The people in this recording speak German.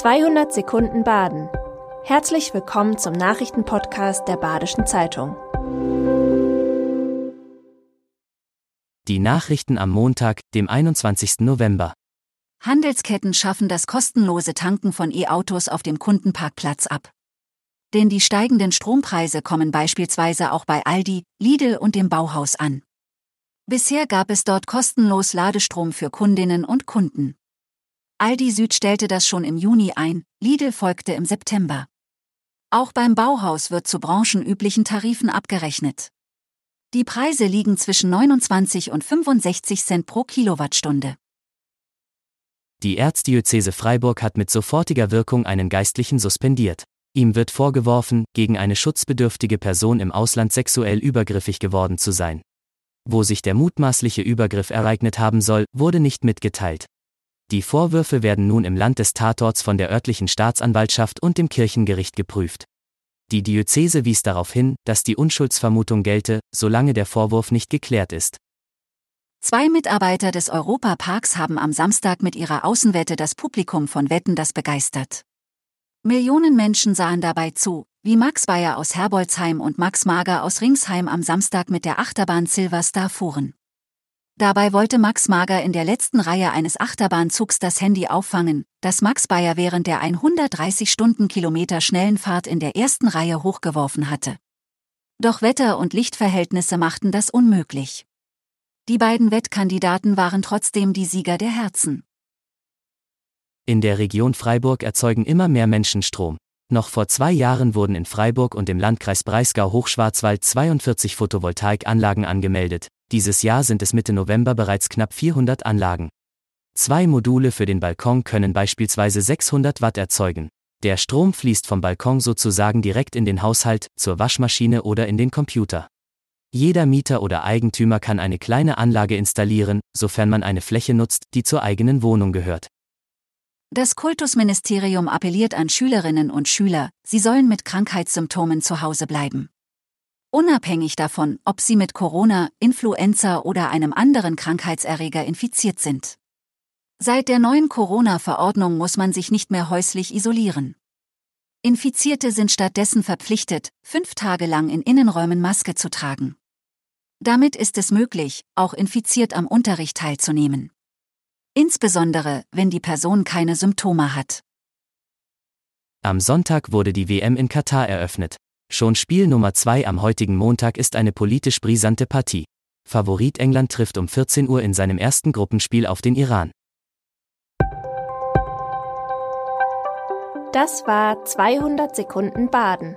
200 Sekunden Baden. Herzlich willkommen zum Nachrichtenpodcast der Badischen Zeitung. Die Nachrichten am Montag, dem 21. November. Handelsketten schaffen das kostenlose Tanken von E-Autos auf dem Kundenparkplatz ab. Denn die steigenden Strompreise kommen beispielsweise auch bei Aldi, Lidl und dem Bauhaus an. Bisher gab es dort kostenlos Ladestrom für Kundinnen und Kunden. Aldi Süd stellte das schon im Juni ein, Lidl folgte im September. Auch beim Bauhaus wird zu branchenüblichen Tarifen abgerechnet. Die Preise liegen zwischen 29 und 65 Cent pro Kilowattstunde. Die Erzdiözese Freiburg hat mit sofortiger Wirkung einen Geistlichen suspendiert. Ihm wird vorgeworfen, gegen eine schutzbedürftige Person im Ausland sexuell übergriffig geworden zu sein. Wo sich der mutmaßliche Übergriff ereignet haben soll, wurde nicht mitgeteilt. Die Vorwürfe werden nun im Land des Tatorts von der örtlichen Staatsanwaltschaft und dem Kirchengericht geprüft. Die Diözese wies darauf hin, dass die Unschuldsvermutung gelte, solange der Vorwurf nicht geklärt ist. Zwei Mitarbeiter des Europaparks haben am Samstag mit ihrer Außenwette das Publikum von Wetten das begeistert. Millionen Menschen sahen dabei zu, wie Max Bayer aus Herbolzheim und Max Mager aus Ringsheim am Samstag mit der Achterbahn Silver Star fuhren. Dabei wollte Max Mager in der letzten Reihe eines Achterbahnzugs das Handy auffangen, das Max Bayer während der 130 Stundenkilometer schnellen Fahrt in der ersten Reihe hochgeworfen hatte. Doch Wetter- und Lichtverhältnisse machten das unmöglich. Die beiden Wettkandidaten waren trotzdem die Sieger der Herzen. In der Region Freiburg erzeugen immer mehr Menschen Strom. Noch vor zwei Jahren wurden in Freiburg und im Landkreis Breisgau-Hochschwarzwald 42 Photovoltaikanlagen angemeldet, dieses Jahr sind es Mitte November bereits knapp 400 Anlagen. Zwei Module für den Balkon können beispielsweise 600 Watt erzeugen. Der Strom fließt vom Balkon sozusagen direkt in den Haushalt, zur Waschmaschine oder in den Computer. Jeder Mieter oder Eigentümer kann eine kleine Anlage installieren, sofern man eine Fläche nutzt, die zur eigenen Wohnung gehört. Das Kultusministerium appelliert an Schülerinnen und Schüler, sie sollen mit Krankheitssymptomen zu Hause bleiben. Unabhängig davon, ob sie mit Corona, Influenza oder einem anderen Krankheitserreger infiziert sind. Seit der neuen Corona-Verordnung muss man sich nicht mehr häuslich isolieren. Infizierte sind stattdessen verpflichtet, fünf Tage lang in Innenräumen Maske zu tragen. Damit ist es möglich, auch infiziert am Unterricht teilzunehmen. Insbesondere, wenn die Person keine Symptome hat. Am Sonntag wurde die WM in Katar eröffnet. Schon Spiel Nummer 2 am heutigen Montag ist eine politisch brisante Partie. Favorit England trifft um 14 Uhr in seinem ersten Gruppenspiel auf den Iran. Das war 200 Sekunden Baden.